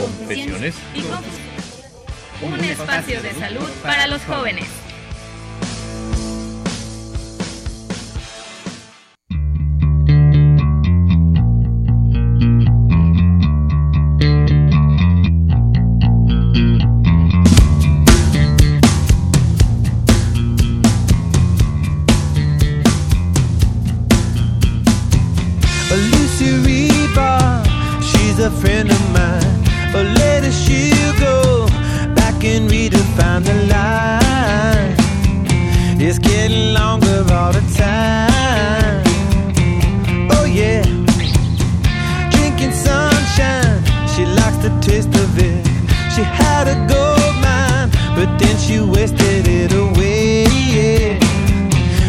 Confesiones y Un espacio de salud para los jóvenes. Or let she'll go back and redefine the line. It's getting longer all the time. Oh yeah, drinking sunshine. She likes the taste of it. She had a gold mine, but then she wasted it away. Yeah.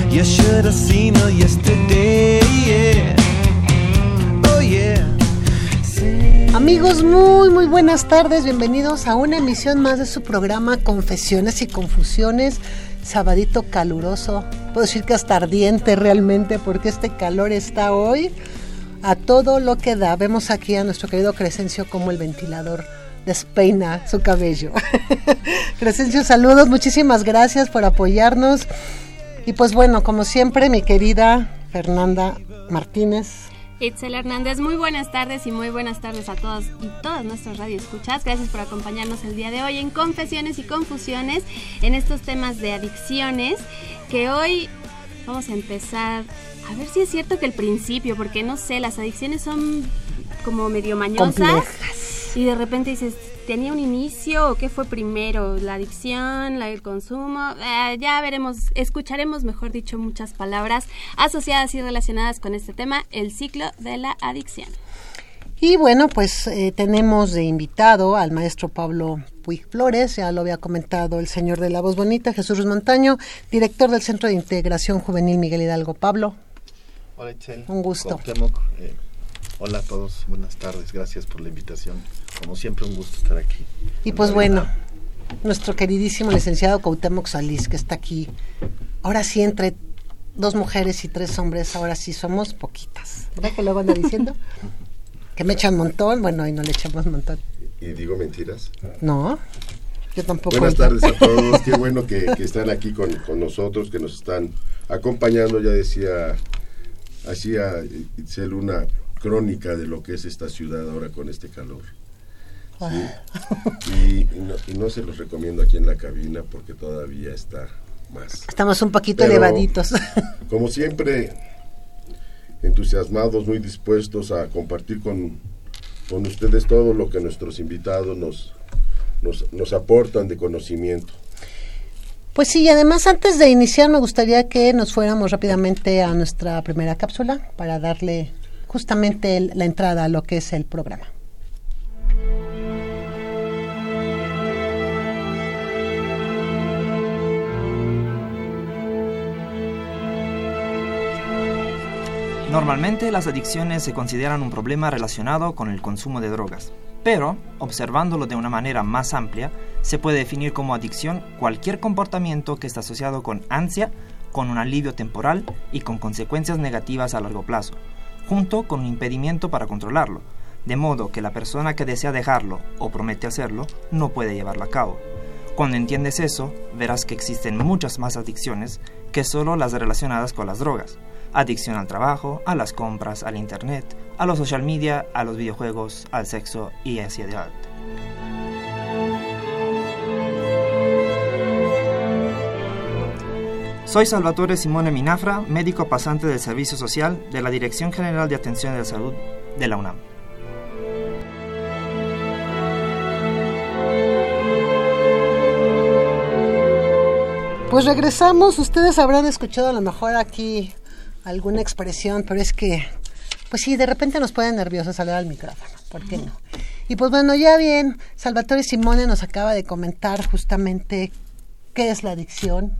You should have seen her yesterday. Tardes, bienvenidos a una emisión más de su programa Confesiones y Confusiones. Sabadito caluroso, puedo decir que hasta ardiente realmente porque este calor está hoy a todo lo que da. Vemos aquí a nuestro querido Crescencio como el ventilador despeina su cabello. Crescencio, saludos, muchísimas gracias por apoyarnos. Y pues bueno, como siempre, mi querida Fernanda Martínez, Itzel Hernández, muy buenas tardes y muy buenas tardes a todos y todas nuestras radioescuchas. Gracias por acompañarnos el día de hoy en Confesiones y Confusiones en estos temas de adicciones que hoy vamos a empezar. A ver si es cierto que el principio, porque no sé, las adicciones son como medio mañosas y de repente dices, ¿tenía un inicio o qué fue primero? ¿La adicción, la, el consumo? Eh, ya veremos, escucharemos, mejor dicho, muchas palabras asociadas y relacionadas con este tema, el ciclo de la adicción. Y bueno, pues eh, tenemos de invitado al maestro Pablo Puig Flores, ya lo había comentado el señor de la voz bonita, Jesús Montaño, director del Centro de Integración Juvenil Miguel Hidalgo. Pablo. Hola, Itzel. Un gusto. Eh, hola a todos, buenas tardes, gracias por la invitación. Como siempre, un gusto estar aquí. Y pues bueno, nuestro queridísimo licenciado Cuauhtémoc Salís que está aquí. Ahora sí, entre dos mujeres y tres hombres, ahora sí somos poquitas. ¿Verdad que luego anda diciendo? que me echan un montón, bueno, y no le echamos un montón. ¿Y digo mentiras? No, yo tampoco. Buenas tardes a todos, qué bueno que, están aquí con, con, nosotros, que nos están acompañando, ya decía, hacía Itzel una crónica de lo que es esta ciudad ahora con este calor. Y, no, se los recomiendo aquí en la cabina porque todavía está más. Estamos un poquito elevaditos. Como siempre, entusiasmados, muy dispuestos a compartir con, con ustedes todo lo que nuestros invitados nos, nos, nos aportan de conocimiento. Pues sí, y además antes de iniciar me gustaría que nos fuéramos rápidamente a nuestra primera cápsula para darle justamente la entrada a lo que es el programa. Normalmente las adicciones se consideran un problema relacionado con el consumo de drogas, pero, observándolo de una manera más amplia, se puede definir como adicción cualquier comportamiento que está asociado con ansia, con un alivio temporal y con consecuencias negativas a largo plazo, junto con un impedimento para controlarlo, de modo que la persona que desea dejarlo o promete hacerlo no puede llevarlo a cabo. Cuando entiendes eso, verás que existen muchas más adicciones que solo las relacionadas con las drogas adicción al trabajo, a las compras, al internet, a los social media, a los videojuegos, al sexo y así adelante. Soy Salvatore Simone Minafra, médico pasante del Servicio Social de la Dirección General de Atención de la Salud de la UNAM. Pues regresamos, ustedes habrán escuchado a lo mejor aquí alguna expresión, pero es que, pues sí, de repente nos pone nerviosos hablar al micrófono, ¿por qué no? Y pues bueno, ya bien, Salvatore Simone nos acaba de comentar justamente qué es la adicción.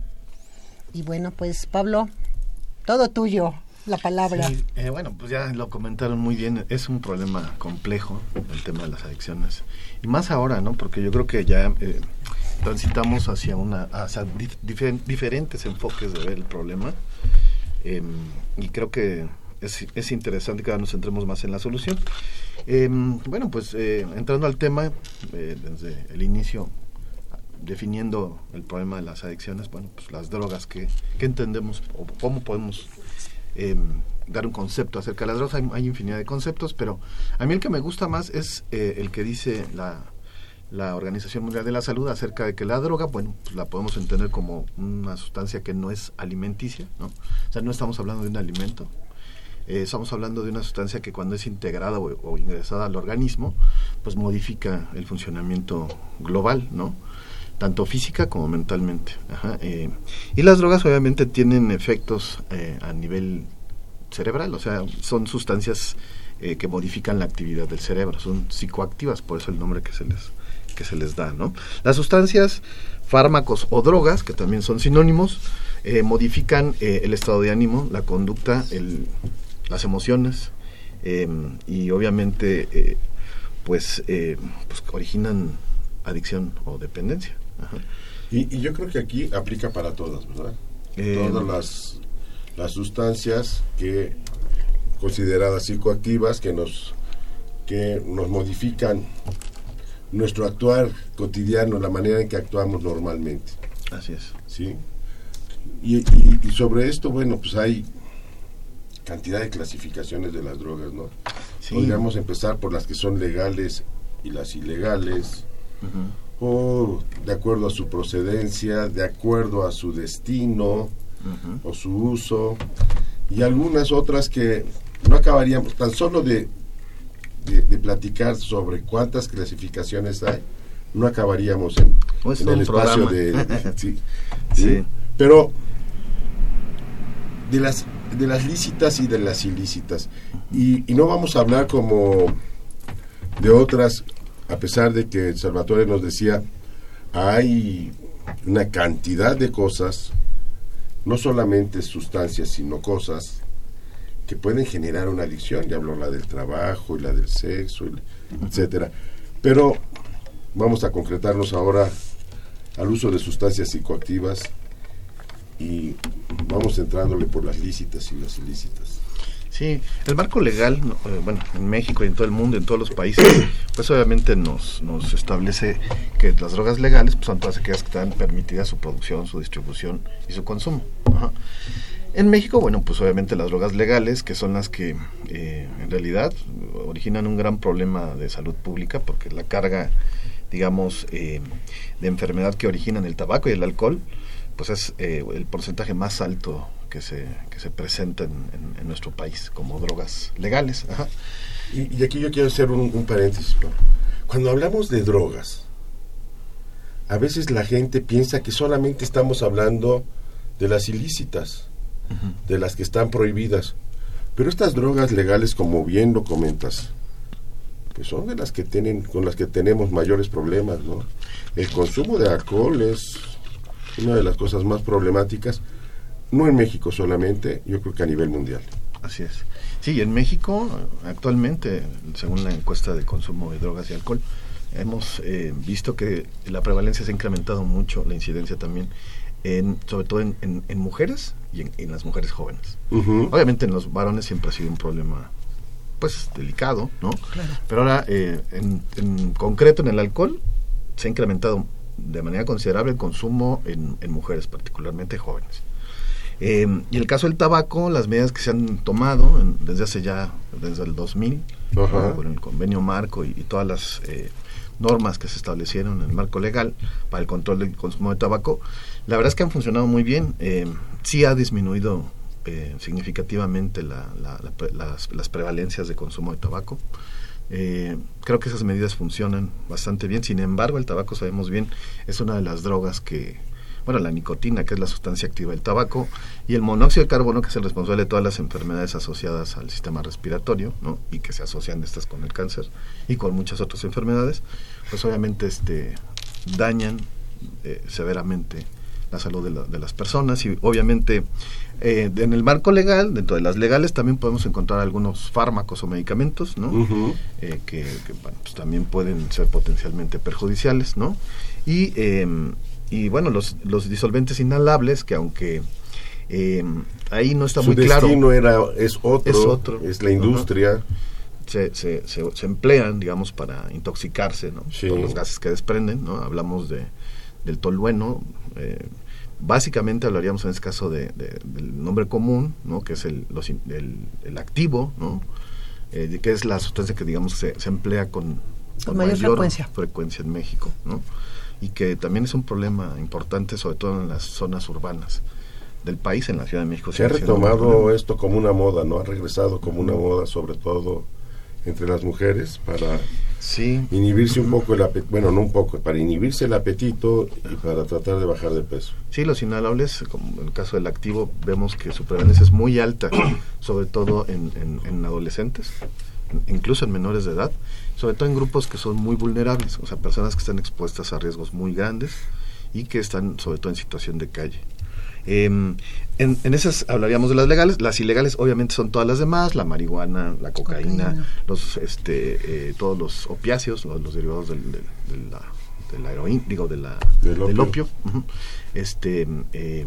Y bueno, pues Pablo, todo tuyo, la palabra. Eh, bueno, pues ya lo comentaron muy bien, es un problema complejo el tema de las adicciones. Y más ahora, ¿no? Porque yo creo que ya eh, transitamos hacia, una, hacia dif- difer- diferentes enfoques de ver el problema. Eh, y creo que es, es interesante que ahora nos centremos más en la solución. Eh, bueno, pues eh, entrando al tema, desde el inicio, definiendo el problema de las adicciones, bueno, pues las drogas, que entendemos o cómo podemos eh, dar un concepto acerca de las drogas? Hay, hay infinidad de conceptos, pero a mí el que me gusta más es eh, el que dice la, la Organización Mundial de la Salud acerca de que la droga, bueno, pues la podemos entender como una sustancia que no es alimenticia, ¿no? O sea, no estamos hablando de un alimento, eh, estamos hablando de una sustancia que cuando es integrada o, o, ingresada al organismo, pues modifica el funcionamiento global, ¿no? Tanto física como mentalmente. Eh, y las drogas obviamente tienen efectos eh, a nivel cerebral, o sea, son sustancias eh, que modifican la actividad del cerebro, son psicoactivas, por eso el nombre que se les, que se les da, ¿no? Las sustancias, fármacos o drogas, que también son sinónimos, eh, modifican el estado de ánimo, la conducta, el, las emociones eh, y obviamente pues, pues originan adicción o dependencia. Ajá. Y, y, yo creo que aquí aplica para todas, ¿verdad? Eh, todas las, las sustancias que consideradas psicoactivas que nos que nos modifican nuestro actuar cotidiano, la manera en que actuamos normalmente. Así es. ¿Sí? Y, y, y sobre esto, bueno, pues hay cantidad de clasificaciones de las drogas, ¿no? Sí. Podríamos empezar por las que son legales y las ilegales, Uh -huh. O de acuerdo a su procedencia, de acuerdo a su destino Uh -huh. o su uso, y algunas otras que no acabaríamos tan solo de, de, de platicar sobre cuántas clasificaciones hay, no acabaríamos en, Pues en el espacio de... de- sí, Sí. sí. Pero de las, de las lícitas y de las ilícitas. Y, y no vamos a hablar como de otras, a pesar de que Salvatore nos decía, hay una cantidad de cosas, no solamente sustancias, sino cosas que pueden generar una adicción. Ya habló la del trabajo y la del sexo, etcétera. Pero vamos a concretarnos ahora al uso de sustancias psicoactivas y vamos entrándole por las lícitas y las ilícitas. Sí, el marco legal, eh, bueno, en México y en todo el mundo, en todos los países, pues obviamente nos, nos establece que las drogas legales pues, son todas aquellas que están permitidas su producción, su distribución y su consumo. Ajá. En México, bueno, pues obviamente las drogas legales, que son las que eh, en realidad originan un gran problema de salud pública, porque la carga, digamos, eh, de enfermedad que originan el tabaco y el alcohol, pues es eh, el porcentaje más alto que se, que se presenta en, en- nuestro país como drogas legales. Ajá. Y, y aquí yo quiero hacer un, un paréntesis. Cuando hablamos de drogas, a veces la gente piensa que solamente estamos hablando de las ilícitas, de las que están prohibidas. Pero estas drogas legales, como bien lo comentas, pues son de las que tienen, con las que tenemos mayores problemas, ¿no? El consumo de alcohol es una de las cosas más problemáticas, no en México solamente, yo creo que a nivel mundial. Así es. Sí, en México actualmente, según la encuesta de consumo de drogas y alcohol, hemos eh, visto que la prevalencia se ha incrementado mucho, la incidencia también, en, sobre todo en, en- en mujeres y en, en las mujeres jóvenes. Obviamente en los varones siempre ha sido un problema pues delicado, ¿no? Pero ahora, eh, en, en concreto en el alcohol, se ha incrementado de manera considerable el consumo en, en mujeres, particularmente jóvenes. Eh, y el caso del tabaco, las medidas que se han tomado en- desde hace ya, desde el 2000, Ajá. con el convenio marco y, y todas las eh, normas que se establecieron en el marco legal para el control del consumo de tabaco, la verdad es que han funcionado muy bien. Eh, sí ha disminuido eh, significativamente la- la- la las, las prevalencias de consumo de tabaco. Eh, creo que esas medidas funcionan bastante bien. Sin embargo, el tabaco, sabemos bien, es una de las drogas que bueno, la nicotina, que es la sustancia activa del tabaco, y el monóxido de carbono, que es el responsable de todas las enfermedades asociadas al sistema respiratorio, ¿no? Y que se asocian estas con el cáncer y con muchas otras enfermedades, pues obviamente este, dañan eh, severamente la salud de, la- de las personas y obviamente eh, en el marco legal, dentro de las legales también podemos encontrar algunos fármacos o medicamentos, ¿no? Ujú. Eh, que, que, bueno, pues también pueden ser potencialmente perjudiciales, ¿no? Y, eh, y bueno, los, los disolventes inhalables, que aunque eh, ahí no está Su muy claro, destino era, es otro, Es otro. es la industria. se, se, se, se emplean, digamos, para intoxicarse, ¿no? Sí. Por los gases que desprenden, ¿no? Hablamos de, del tolueno, eh, básicamente hablaríamos en este caso de, de- del nombre común, ¿no? Que es el, los el, el activo, ¿no? Eh, que es la sustancia que, digamos, se, se emplea con, Con mayor frecuencia. frecuencia en México, ¿no? Y que también es un problema importante, sobre todo en las zonas urbanas del país, en la Ciudad de México. Se ha retomado esto como una moda, ¿no? Ha regresado como una moda, sobre todo entre las mujeres, para Sí, inhibirse un poco el apetito, bueno, no un poco, para inhibirse el apetito y para tratar de bajar de peso. Sí, los inhalables, como en el caso del activo, vemos que su prevalencia es muy alta, sobre todo en, en- en adolescentes, en- incluso en menores de edad, sobre todo en grupos que son muy vulnerables, o sea, personas que están expuestas a riesgos muy grandes y que están sobre todo en situación de calle. Em, en, en esas hablaríamos de las legales, las ilegales obviamente son todas las demás, la marihuana, la cocaína, Cocaína. los este eh, todos los opiáceos, los, los derivados del, del- de la, de la heroína, digo de la, Del del opio. este eh,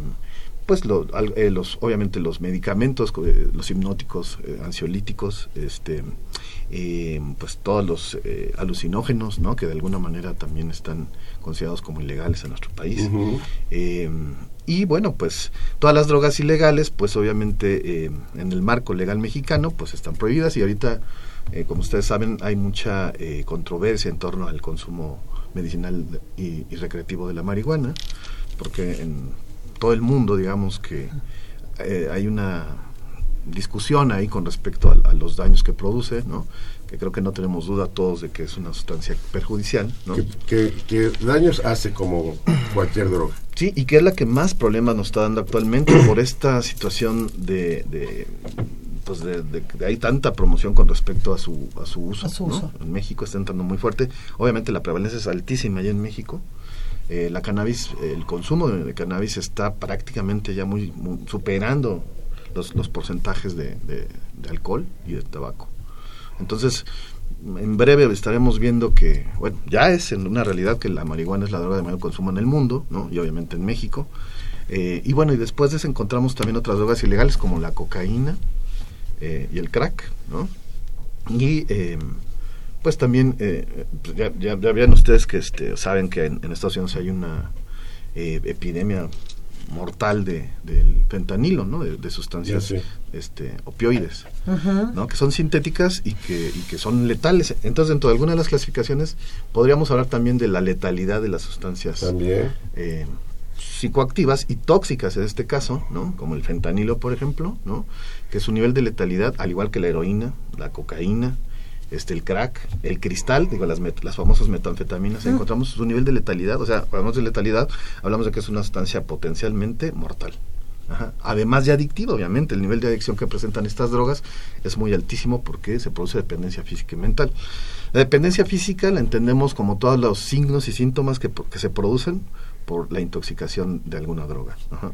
pues lo- al- eh, los obviamente los medicamentos eh, los hipnóticos eh, ansiolíticos este eh, pues todos los eh, alucinógenos no que de alguna manera también están considerados como ilegales en nuestro país. Eh, y bueno, pues todas las drogas ilegales, pues obviamente eh, en el marco legal mexicano, pues están prohibidas y ahorita, eh, como ustedes saben, hay mucha eh, controversia en torno al consumo medicinal y, y recreativo de la marihuana, porque en todo el mundo, digamos que hay una discusión ahí con respecto a, a los daños que produce, ¿no? Que creo que no tenemos duda todos de que es una sustancia perjudicial, ¿no? Que, que- que daños hace como cualquier droga. Sí, y que es la que más problemas nos está dando actualmente por esta situación de, de pues de, de que hay tanta promoción con respecto a su a su uso, A su ¿no? uso. En México está entrando muy fuerte. Obviamente la prevalencia es altísima allá en México. Eh, la cannabis, el consumo de, de cannabis está prácticamente ya muy, muy superando los, los porcentajes de, alcohol y de tabaco. Entonces, en breve estaremos viendo que, bueno, ya es en una realidad que la marihuana es la droga de mayor consumo en el mundo, ¿no? Y obviamente en México. Eh, y bueno, y después de eso encontramos también otras drogas ilegales como la cocaína eh, y el crack, ¿no? Y eh, pues también, pues ya, ya, ya vean ustedes que este, saben que en, Estados Unidos hay una epidemia mortal de, del fentanilo, ¿no? De, de sustancias este, opioides. ¿no? que son sintéticas y que, y que son letales. Entonces, dentro de alguna de las clasificaciones, podríamos hablar también de la letalidad de las sustancias También. eh, psicoactivas y tóxicas en este caso, ¿no? como el fentanilo, por ejemplo, ¿no? que su nivel de letalidad, al igual que la heroína, la cocaína, este el crack, el cristal, digo las, met- las famosas metanfetaminas, encontramos su nivel de letalidad, o sea, hablamos de letalidad, hablamos de que es una sustancia potencialmente mortal. Ajá. Además de adictiva, obviamente, el nivel de adicción que presentan estas drogas es muy altísimo porque se produce dependencia física y mental. La dependencia física la entendemos como todos los signos y síntomas que, que se producen por la intoxicación de alguna droga. Ajá.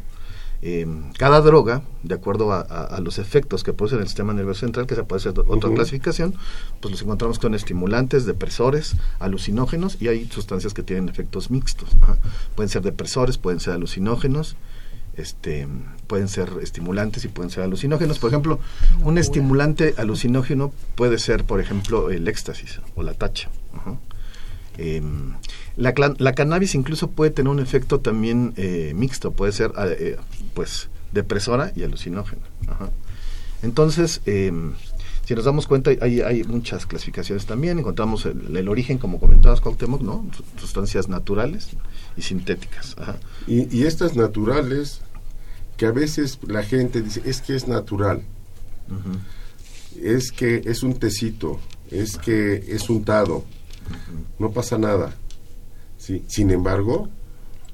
Eh, cada droga, de acuerdo a, a- a los efectos que produce en el sistema nervioso central, que se puede hacer otra clasificación, pues los encontramos con estimulantes, depresores, alucinógenos y hay sustancias que tienen efectos mixtos. Ajá. Pueden ser depresores, pueden ser alucinógenos, este, pueden ser estimulantes y pueden ser alucinógenos. Por ejemplo, un estimulante alucinógeno puede ser, por ejemplo, el éxtasis o la tacha. Ajá. Em, la, la cannabis incluso puede tener un efecto también eh, mixto, puede ser ah, eh, pues depresora y alucinógena. Ajá. Entonces, em, si nos damos cuenta, hay, hay muchas clasificaciones también. Encontramos el, el origen, como comentabas, Cuauhtémoc, ¿no? Sus- Sustancias naturales y sintéticas. Ajá. Y, y estas naturales, que a veces la gente dice, es que es natural, es que es un tecito, es que es untado, no pasa nada. Sí. Sin embargo,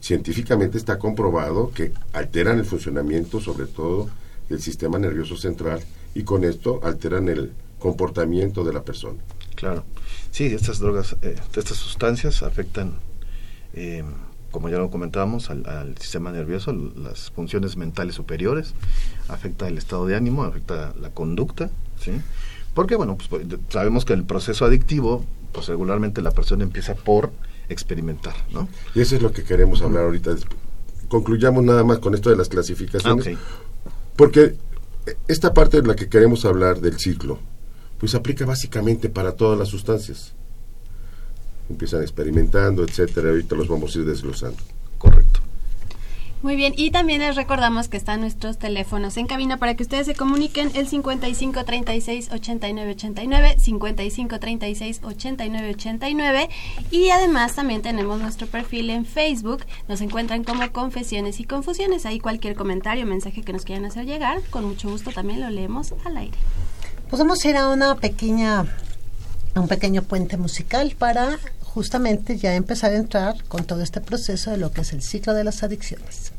científicamente está comprobado que alteran el funcionamiento, sobre todo, del sistema nervioso central y con esto alteran el comportamiento de la persona. Claro. Sí, estas drogas, eh, estas sustancias afectan, eh, como ya lo comentábamos, al, al, sistema nervioso, las funciones mentales superiores, afecta el estado de ánimo, afecta la conducta, ¿sí? Porque, bueno, pues, sabemos que el proceso adictivo, pues regularmente la persona empieza por experimentar, ¿no? Y eso es lo que queremos hablar ahorita. Concluyamos nada más con esto de las clasificaciones. Ah, Porque esta parte en la que queremos hablar del ciclo, pues aplica básicamente para todas las sustancias. Empiezan experimentando, etcétera, ahorita los vamos a ir desglosando. Correcto. Muy bien, y también les recordamos que están nuestros teléfonos en cabina para que ustedes se comuniquen el 55 36 89 89, 55 36 89 89 y además también tenemos nuestro perfil en Facebook, nos encuentran como Confesiones y Confusiones, ahí cualquier comentario, mensaje que nos quieran hacer llegar, con mucho gusto también lo leemos al aire. Podemos ir a una pequeña a un pequeño puente musical para justamente ya empezar a entrar con todo este proceso de lo que es el ciclo de las adicciones.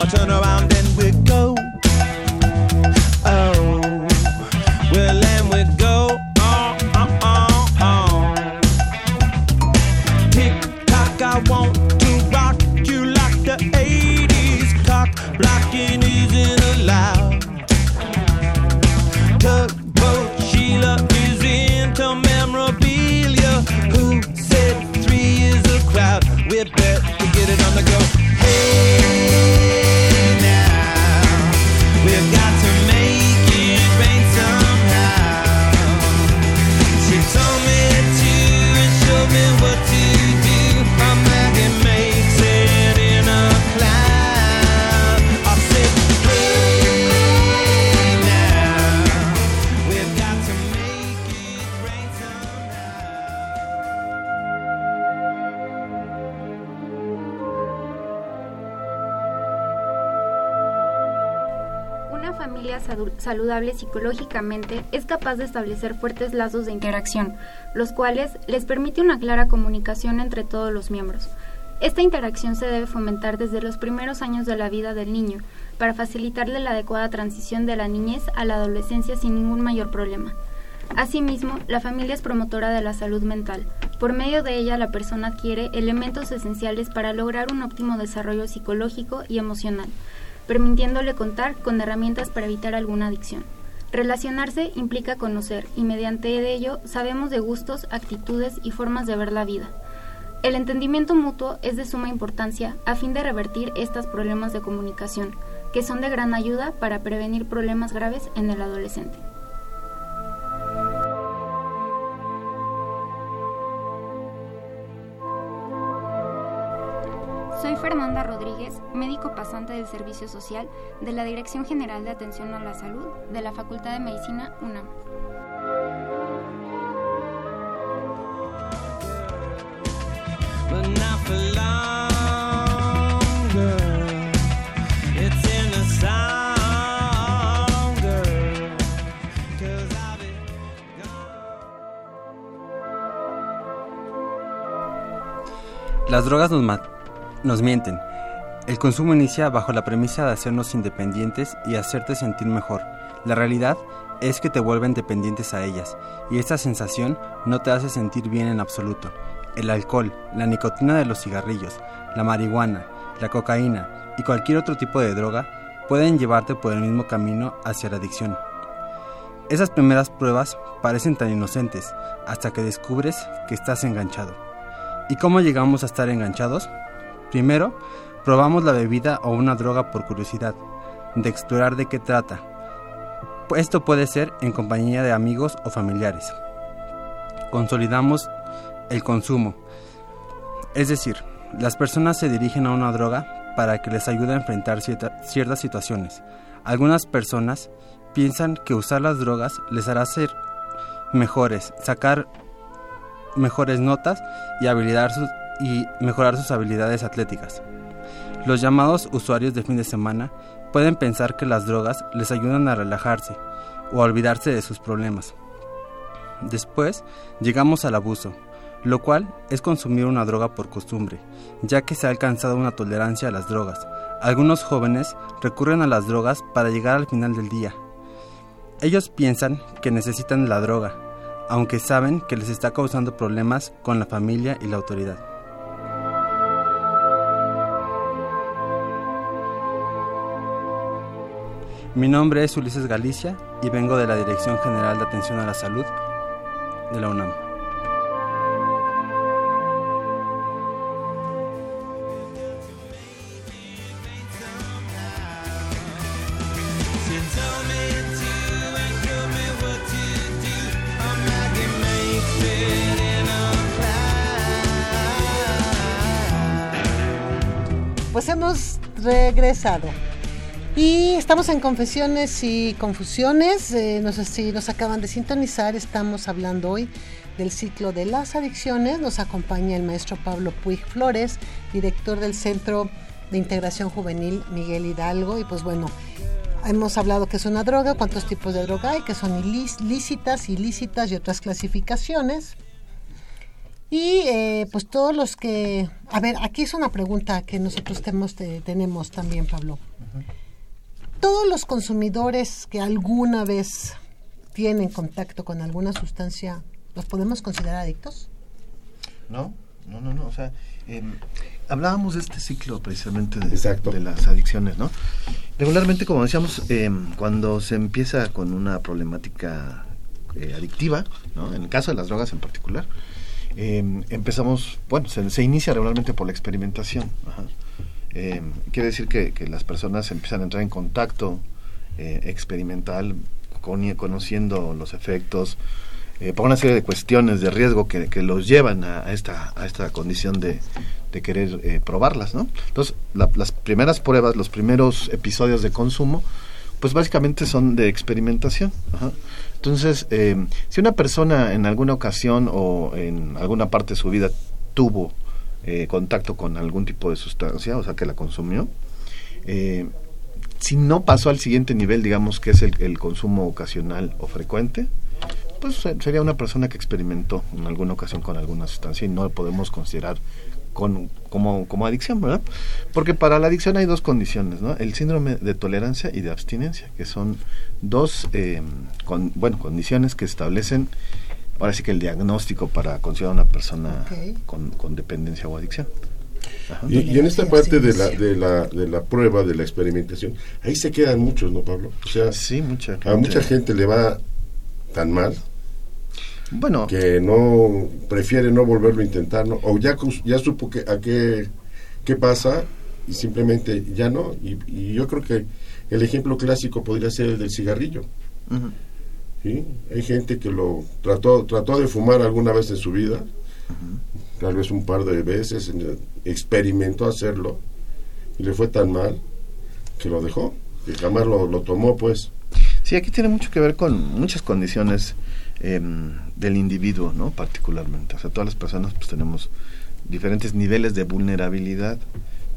A turn around and we go. Oh, well, we go. Oh, oh. Tick tock, I want to rock you like the 80s. Cock blocking saludable psicológicamente es capaz de establecer fuertes lazos de interacción, los cuales les permite una clara comunicación entre todos los miembros. Esta interacción se debe fomentar desde los primeros años de la vida del niño, para facilitarle la adecuada transición de la niñez a la adolescencia sin ningún mayor problema. Asimismo, la familia es promotora de la salud mental. Por medio de ella, la persona adquiere elementos esenciales para lograr un óptimo desarrollo psicológico y emocional, permitiéndole contar con herramientas para evitar alguna adicción. Relacionarse implica conocer y mediante ello sabemos de gustos, actitudes y formas de ver la vida. El entendimiento mutuo es de suma importancia a fin de revertir estos problemas de comunicación, que son de gran ayuda para prevenir problemas graves en el adolescente. Soy Fernanda Rodríguez, médico pasante del Servicio Social de la Dirección General de Atención a la Salud de la Facultad de Medicina UNAM. Las drogas nos, ma- nos mienten. El consumo inicia bajo la premisa de hacernos independientes y hacerte sentir mejor. La realidad es que te vuelven dependientes a ellas, y esta sensación no te hace sentir bien en absoluto. El alcohol, la nicotina de los cigarrillos, la marihuana, la cocaína y cualquier otro tipo de droga pueden llevarte por el mismo camino hacia la adicción. Esas primeras pruebas parecen tan inocentes hasta que descubres que estás enganchado. ¿Y cómo llegamos a estar enganchados? Primero, probamos la bebida o una droga por curiosidad, de explorar de qué trata. Esto puede ser en compañía de amigos o familiares. Consolidamos el consumo. Es decir, las personas se dirigen a una droga para que les ayude a enfrentar cierta- ciertas situaciones. Algunas personas piensan que usar las drogas les hará ser mejores, sacar mejores notas y, habilidad sus- y mejorar sus habilidades atléticas. Los llamados usuarios de fin de semana pueden pensar que las drogas les ayudan a relajarse o a olvidarse de sus problemas. Después llegamos al abuso, lo cual es consumir una droga por costumbre, ya que se ha alcanzado una tolerancia a las drogas. Algunos jóvenes recurren a las drogas para llegar al final del día. Ellos piensan que necesitan la droga, aunque saben que les está causando problemas con la familia y la autoridad. Mi nombre es Ulises Galicia y vengo de la Dirección General de Atención a la Salud de la UNAM. Pues hemos regresado. Y estamos en Confesiones y Confusiones. Eh, no sé si nos acaban de sintonizar. Estamos hablando hoy del ciclo de las adicciones. Nos acompaña el maestro Pablo Puig Flores, director del Centro de Integración Juvenil Miguel Hidalgo. Y pues bueno, hemos hablado que es una droga, cuántos tipos de droga hay, que son lícitas, ilícitas y otras clasificaciones. Y eh, pues todos los que... A ver, aquí es una pregunta que nosotros tenemos, te- tenemos también, Pablo. Todos los consumidores que alguna vez tienen contacto con alguna sustancia, ¿los podemos considerar adictos? No, no, no, no. O sea, em, hablábamos de este ciclo precisamente de, Exacto. de las adicciones, ¿no? Regularmente, como decíamos, em, cuando se empieza con una problemática eh, adictiva, ¿no? En el caso de las drogas en particular, em, empezamos, bueno, se, se inicia regularmente por la experimentación. ajá. Em, quiere decir que, las personas empiezan a entrar en contacto eh, experimental, con- conociendo los efectos, eh, por una serie de cuestiones de riesgo que, los llevan a, esta, a esta condición de, querer eh, probarlas, ¿no? Entonces, la- las primeras pruebas, los primeros episodios de consumo, pues básicamente son de experimentación. Entonces, eh, si una persona en alguna ocasión o en alguna parte de su vida tuvo eh, contacto con algún tipo de sustancia, o sea, que la consumió, eh, si no pasó al siguiente nivel, digamos que es el, consumo ocasional o frecuente, pues se- sería una persona que experimentó en alguna ocasión con alguna sustancia y no lo podemos considerar con, como, como adicción, ¿verdad? Porque para la adicción hay dos condiciones, ¿no? El síndrome de tolerancia y de abstinencia, que son dos, eh, bueno, condiciones que establecen, ahora sí que el diagnóstico para considerar a una persona Ok. con, con dependencia o adicción. Y, y en esta parte de la, de, la, de la prueba, de la experimentación, ahí se quedan muchos, ¿no, Pablo? O sea, Sí, mucha a mucha gente le va tan mal Bueno, que no prefiere no volverlo a intentar, ¿no? O ya, ya supo que, a qué, qué pasa y simplemente ya no. Y, y yo creo que el ejemplo clásico podría ser el del cigarrillo. ujú. ¿Sí? Hay gente que lo trató, trató de fumar alguna vez en su vida, tal vez un par de veces, en- experimentó hacerlo y le fue tan mal que lo dejó, que jamás lo, lo tomó, pues. Sí, aquí tiene mucho que ver con muchas condiciones em, del individuo, ¿no? Particularmente. O sea, todas las personas pues tenemos diferentes niveles de vulnerabilidad,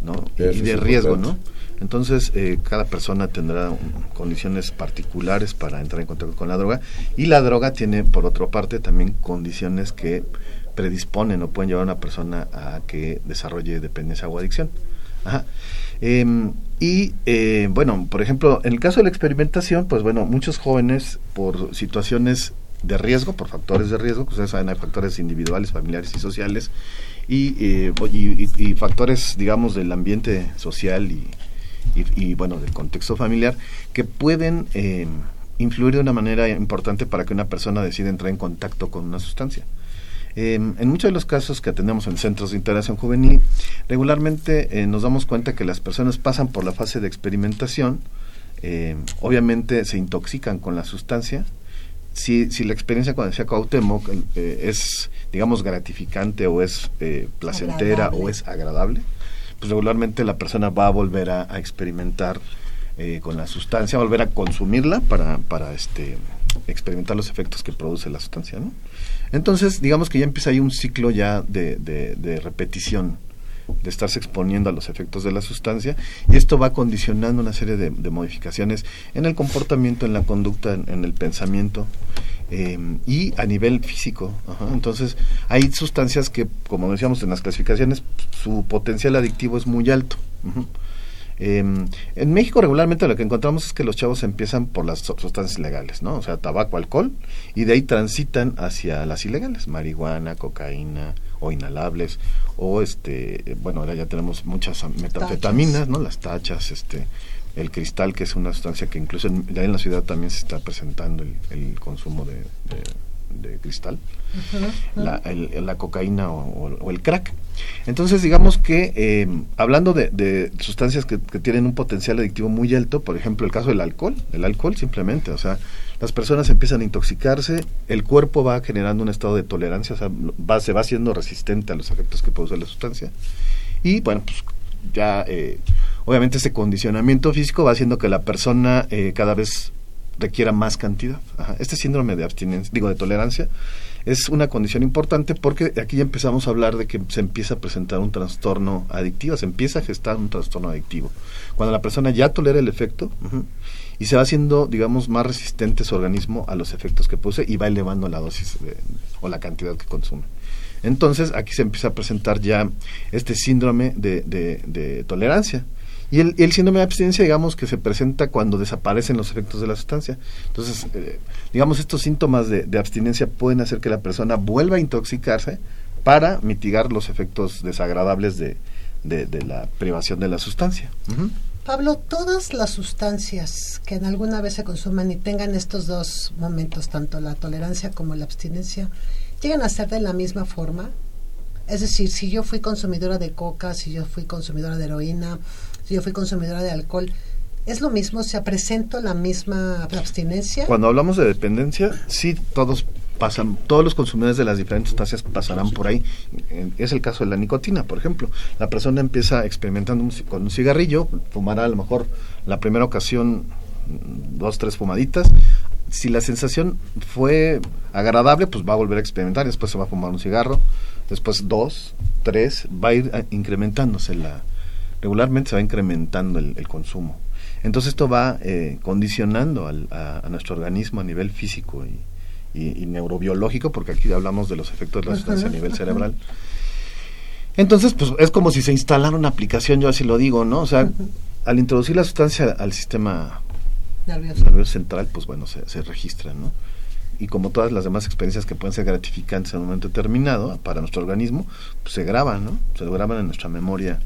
¿no? Y, Eso y de es riesgo, ¿no? Entonces, eh, cada persona tendrá condiciones particulares para entrar en contacto con la droga y la droga tiene, por otra parte, también condiciones que predisponen o pueden llevar a una persona a que desarrolle dependencia o adicción. Ajá. Em, y eh, bueno, por ejemplo, en el caso de la experimentación, pues bueno, muchos jóvenes por situaciones de riesgo, por factores de riesgo, ustedes saben, hay factores individuales, familiares y sociales, y, eh, y, factores, digamos, del ambiente social y, y- bueno, del contexto familiar, que pueden eh, influir de una manera importante para que una persona decida entrar en contacto con una sustancia. Eh, en muchos de los casos que atendemos en centros de integración juvenil, regularmente eh, nos damos cuenta que las personas pasan por la fase de experimentación, eh, obviamente se intoxican con la sustancia si, si la experiencia, cuando decía Cuauhtémoc, eh, es, digamos, gratificante o es eh, placentera Agradable. o es agradable, pues regularmente la persona va a volver a, a experimentar eh, con la sustancia, va a volver a consumirla para, para este, experimentar los efectos que produce la sustancia, ¿no? Entonces, digamos que ya empieza ahí un ciclo ya de, de, de repetición, de estarse exponiendo a los efectos de la sustancia, y esto va condicionando una serie de, modificaciones en el comportamiento, en la conducta, en, el pensamiento, eh, y a nivel físico. Entonces, hay sustancias que, como decíamos en las clasificaciones, su potencial adictivo es muy alto. Eh, en México regularmente lo que encontramos es que los chavos empiezan por las su- sustancias legales, ¿no? O sea, tabaco, alcohol, y de ahí transitan hacia las ilegales, marihuana, cocaína o inhalables, o este, bueno, ahora ya tenemos muchas am- metanfetaminas, ¿no? Las tachas, este, el cristal, que es una sustancia que incluso en, ya en la ciudad también se está presentando el, el consumo de, de- de cristal la, el- la cocaína o, o- o el crack. Entonces, digamos que eh, hablando de, sustancias que, que tienen un potencial adictivo muy alto, por ejemplo, el caso del alcohol, el alcohol simplemente, o sea, las personas empiezan a intoxicarse, el cuerpo va generando un estado de tolerancia, o sea, va, se va haciendo resistente a los efectos que produce la sustancia. Y bueno, pues ya, eh, obviamente, ese condicionamiento físico va haciendo que la persona eh, cada vez requiera más cantidad. Ajá. Este síndrome de abstinencia, digo, de tolerancia, es una condición importante porque aquí ya empezamos a hablar de que se empieza a presentar un trastorno adictivo, se empieza a gestar un trastorno adictivo. Cuando la persona ya tolera el efecto y se va haciendo, digamos, más resistente su organismo a los efectos que produce y va elevando la dosis de- o la cantidad que consume. Entonces aquí se empieza a presentar ya este síndrome de, de- de tolerancia. Y el, síndrome de abstinencia, digamos, que se presenta cuando desaparecen los efectos de la sustancia. Entonces, eh, digamos, estos síntomas de, abstinencia pueden hacer que la persona vuelva a intoxicarse para mitigar los efectos desagradables de, de- la privación de la sustancia. Pablo, todas las sustancias que en alguna vez se consuman y tengan estos dos momentos, tanto la tolerancia como la abstinencia, llegan a ser de la misma forma. Es decir, si yo fui consumidora de coca, si yo fui consumidora de heroína, si yo fui consumidora de alcohol, ¿es lo mismo? ¿Se presento la misma abstinencia? Cuando hablamos de dependencia, sí, todos pasan, todos los consumidores de las diferentes sustancias pasarán por ahí. Es el caso de la nicotina, por ejemplo. La persona empieza experimentando con un cigarrillo, fumará a lo mejor la primera ocasión mm, dos, tres fumaditas. Si la sensación fue agradable, pues va a volver a experimentar, después se va a fumar un cigarro, después dos, tres, va a ir ah, incrementándose la, regularmente se va incrementando el, el consumo. Entonces esto va eh, condicionando al- a, a nuestro organismo a nivel físico y, y- y neurobiológico, porque aquí hablamos de los efectos de la sustancia a nivel cerebral. Entonces, pues es como si se instalara una aplicación, yo así lo digo, ¿no? O sea, al introducir la sustancia al sistema Nervioso. nervioso central, pues bueno, se, se registra, ¿no? Y como todas las demás experiencias que pueden ser gratificantes en un momento determinado para nuestro organismo, pues se graban, ¿no? Se graban en nuestra memoria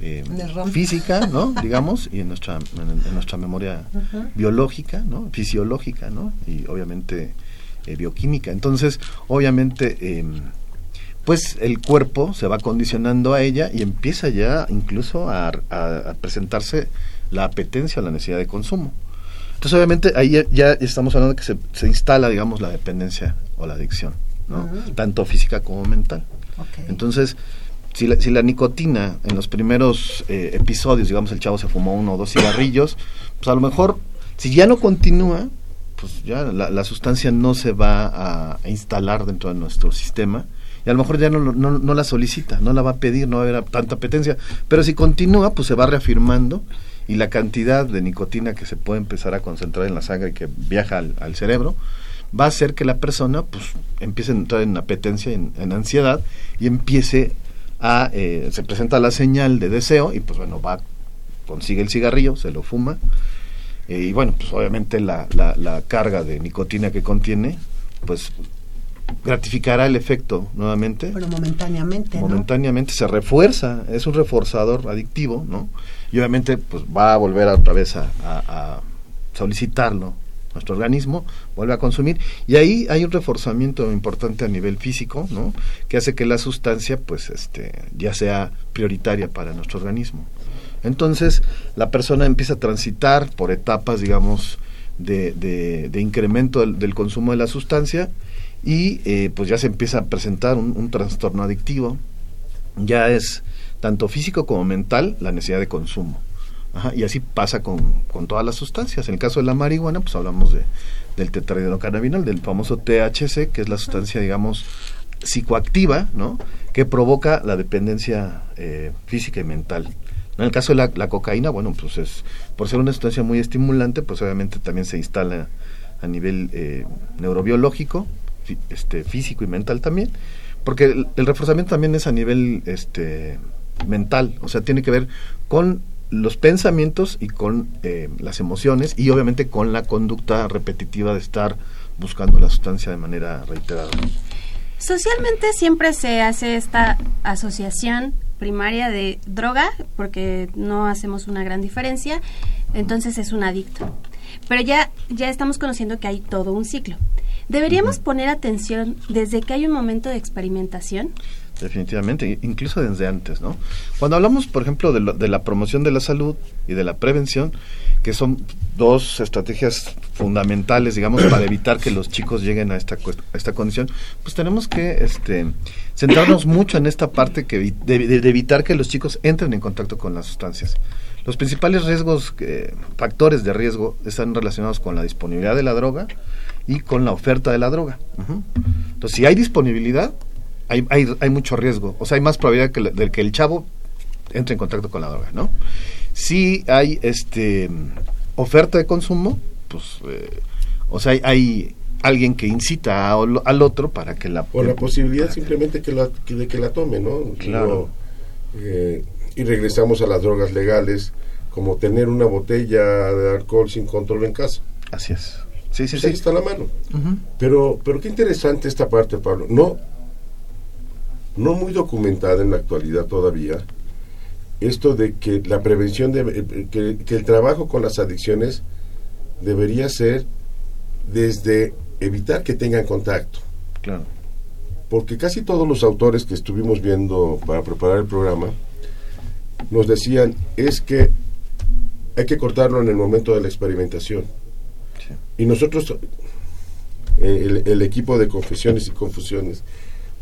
eh, física, ¿no? Digamos, y en nuestra, en, en nuestra memoria biológica, ¿no? Fisiológica, ¿no? Y obviamente eh, bioquímica. Entonces, obviamente, eh, pues el cuerpo se va condicionando a ella y empieza ya incluso a, a- a presentarse la apetencia o la necesidad de consumo. Entonces, obviamente, ahí ya, ya estamos hablando de que se, se instala, digamos, la dependencia o la adicción. Tanto física como mental. Entonces, si la, si la nicotina en los primeros eh, episodios, digamos, el chavo se fumó uno o dos cigarrillos, pues a lo mejor, si ya no continúa, pues ya la, la sustancia no se va a, a instalar dentro de nuestro sistema y a lo mejor ya no, no, no la solicita, no la va a pedir, no va a haber tanta apetencia. Pero si continúa, pues se va reafirmando y la cantidad de nicotina que se puede empezar a concentrar en la sangre y que viaja al, al cerebro va a hacer que la persona pues empiece a entrar en apetencia, en, en ansiedad y empiece a, eh, se presenta la señal de deseo y pues bueno, va, consigue el cigarrillo, se lo fuma eh, y bueno, pues obviamente la, la, la carga de nicotina que contiene pues gratificará el efecto nuevamente Pero momentáneamente, ¿no? momentáneamente se refuerza, es un reforzador adictivo, ¿no? Y obviamente pues va a volver otra vez a, solicitarlo nuestro organismo, vuelve a consumir y ahí hay un reforzamiento importante a nivel físico, ¿no? Que hace que la sustancia pues este ya sea prioritaria para nuestro organismo. Entonces, la persona empieza a transitar por etapas, digamos, de, incremento del, del consumo de la sustancia y eh, pues ya se empieza a presentar un, un trastorno adictivo. Ya es tanto físico como mental la necesidad de consumo. Y así pasa con, con todas las sustancias. En el caso de la marihuana, pues hablamos de, del tetrahidrocannabinol, del famoso THC, que es la sustancia, digamos, psicoactiva, ¿no? Que provoca la dependencia eh, física y mental. En el caso de la, cocaína, bueno, pues es, por ser una sustancia muy estimulante, pues obviamente también se instala a nivel eh, neurobiológico, este, físico y mental también, porque el, el reforzamiento también es a nivel este, mental, o sea, tiene que ver con los pensamientos y con eh, las emociones y obviamente con la conducta repetitiva de estar buscando la sustancia de manera reiterada. Socialmente siempre se hace esta asociación primaria de droga, porque no hacemos una gran diferencia, entonces es un adicto. Pero ya, ya estamos conociendo que hay todo un ciclo. ¿Deberíamos poner atención desde que hay un momento de experimentación? Definitivamente, incluso desde antes, ¿no? Cuando hablamos, por ejemplo, de, lo- de la promoción de la salud y de la prevención, que son dos estrategias fundamentales, digamos, para evitar que los chicos lleguen a esta, a esta condición, pues tenemos que este, centrarnos mucho en esta parte que, de, evitar que los chicos entren en contacto con las sustancias. Los principales riesgos, eh, factores de riesgo, están relacionados con la disponibilidad de la droga y con la oferta de la droga. Entonces, si hay disponibilidad, hay, hay, hay mucho riesgo. O sea, hay más probabilidad que, de que el chavo entre en contacto con la droga, ¿no? Si hay este oferta de consumo, pues, eh, o sea, hay, hay alguien que incita a- al otro para que la... O la posibilidad simplemente que la, que- de que la tome, ¿no? Claro. No, eh, y regresamos a las drogas legales, como tener una botella de alcohol sin control en casa. Así es. Sí, sí, Pues ahí sí. está la mano. Pero, pero qué interesante esta parte, Pablo. No, no muy documentada en la actualidad todavía. Esto de que la prevención, debe- eh, que, que el trabajo con las adicciones debería ser desde evitar que tengan contacto. Claro. Porque casi todos los autores que estuvimos viendo para preparar el programa nos decían es que hay que cortarlo en el momento de la experimentación. Y nosotros, eh, el, el equipo de confesiones y confusiones,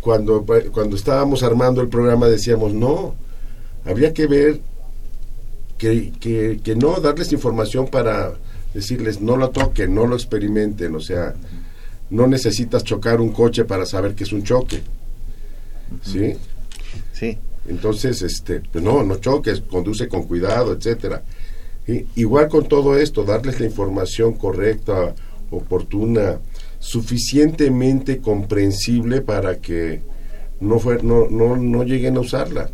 cuando, cuando estábamos armando el programa decíamos, no, habría que ver que, que, que no darles información para decirles no lo toquen, no lo experimenten, o sea, no necesitas chocar un coche para saber que es un choque. ¿Sí? Sí. Entonces, este, pues no, no choques, conduce con cuidado, etcétera. Y igual con todo esto, darles la información correcta, oportuna, suficientemente comprensible para que no, fue, no, no, no lleguen a usarla.